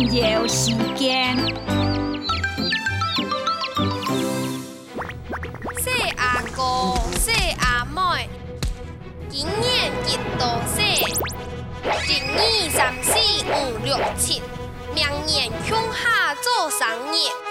有时间，小阿哥、小阿妹，今年几多岁？一二三四五六七，明年春夏做生日。